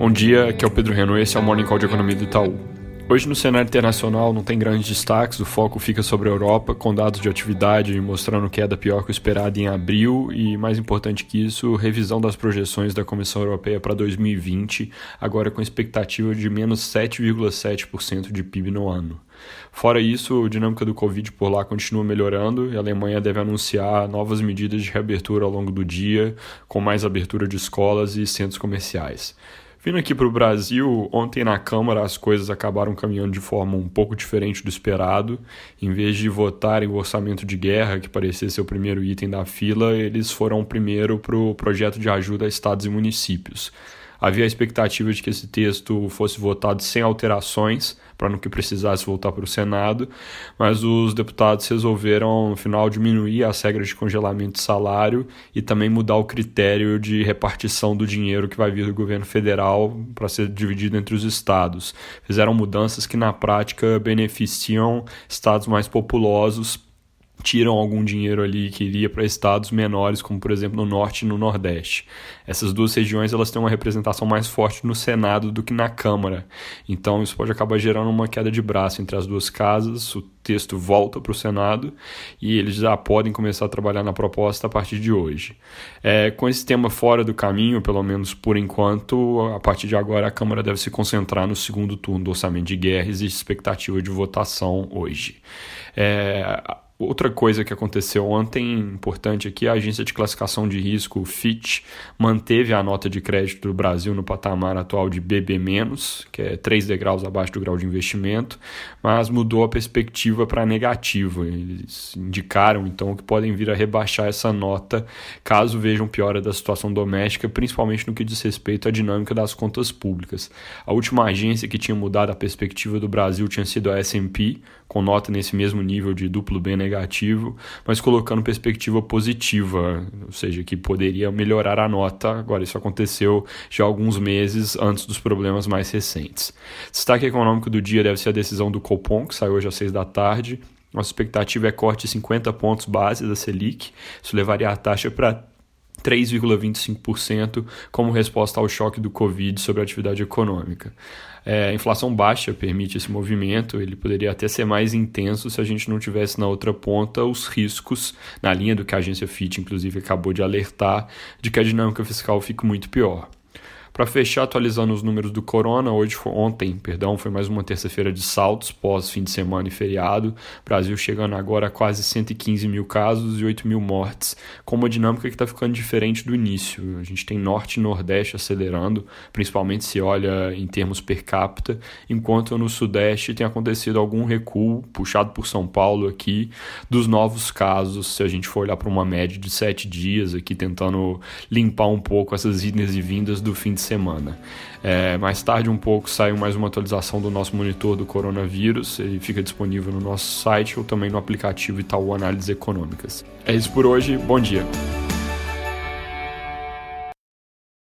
Bom dia, aqui é o Pedro e esse é o Morning Call de Economia do Itaú. Hoje no cenário internacional não tem grandes destaques, o foco fica sobre a Europa, com dados de atividade mostrando queda pior que o esperado em abril e, mais importante que isso, revisão das projeções da Comissão Europeia para 2020, agora com expectativa de menos 7,7% de PIB no ano. Fora isso, a dinâmica do Covid por lá continua melhorando e a Alemanha deve anunciar novas medidas de reabertura ao longo do dia, com mais abertura de escolas e centros comerciais. Vindo aqui para o Brasil, ontem na Câmara as coisas acabaram caminhando de forma um pouco diferente do esperado. Em vez de votarem o orçamento de guerra, que parecia ser o primeiro item da fila, eles foram primeiro para o projeto de ajuda a estados e municípios. Havia a expectativa de que esse texto fosse votado sem alterações, para não que precisasse voltar para o Senado, mas os deputados resolveram, no final, diminuir as regras de congelamento de salário e também mudar o critério de repartição do dinheiro que vai vir do governo federal para ser dividido entre os estados. Fizeram mudanças que, na prática, beneficiam estados mais populosos tiram algum dinheiro ali que iria para estados menores, como por exemplo no norte e no nordeste. Essas duas regiões elas têm uma representação mais forte no Senado do que na Câmara. Então isso pode acabar gerando uma queda de braço entre as duas casas. O texto volta para o Senado e eles já podem começar a trabalhar na proposta a partir de hoje. É, com esse tema fora do caminho, pelo menos por enquanto, a partir de agora a Câmara deve se concentrar no segundo turno do orçamento de guerra e expectativa de votação hoje. É, Outra coisa que aconteceu ontem, importante aqui, a agência de classificação de risco, Fitch, manteve a nota de crédito do Brasil no patamar atual de BB-, que é 3 degraus abaixo do grau de investimento, mas mudou a perspectiva para negativa. Eles indicaram, então, que podem vir a rebaixar essa nota caso vejam piora da situação doméstica, principalmente no que diz respeito à dinâmica das contas públicas. A última agência que tinha mudado a perspectiva do Brasil tinha sido a S&P, com nota nesse mesmo nível de duplo B negativo, mas colocando perspectiva positiva, ou seja, que poderia melhorar a nota. Agora, isso aconteceu já alguns meses antes dos problemas mais recentes. Destaque econômico do dia deve ser a decisão do Copom, que saiu hoje às seis da tarde. Nossa expectativa é corte de 50 pontos base da Selic. Isso levaria a taxa para 3,25% como resposta ao choque do Covid sobre a atividade econômica. É, a inflação baixa permite esse movimento, ele poderia até ser mais intenso se a gente não tivesse na outra ponta os riscos, na linha do que a agência FIT, inclusive, acabou de alertar, de que a dinâmica fiscal fique muito pior. Para fechar, atualizando os números do Corona, hoje foi, ontem, perdão, foi mais uma terça-feira de saltos pós fim de semana e feriado. Brasil chegando agora a quase 115 mil casos e 8 mil mortes, com uma dinâmica que está ficando diferente do início. A gente tem norte e nordeste acelerando, principalmente se olha em termos per capita, enquanto no sudeste tem acontecido algum recuo, puxado por São Paulo aqui, dos novos casos, se a gente for olhar para uma média de sete dias aqui, tentando limpar um pouco essas idas e vindas do fim de semana. É, mais tarde, um pouco, saiu mais uma atualização do nosso monitor do coronavírus. Ele fica disponível no nosso site ou também no aplicativo Itaú Análises Econômicas. É isso por hoje, bom dia.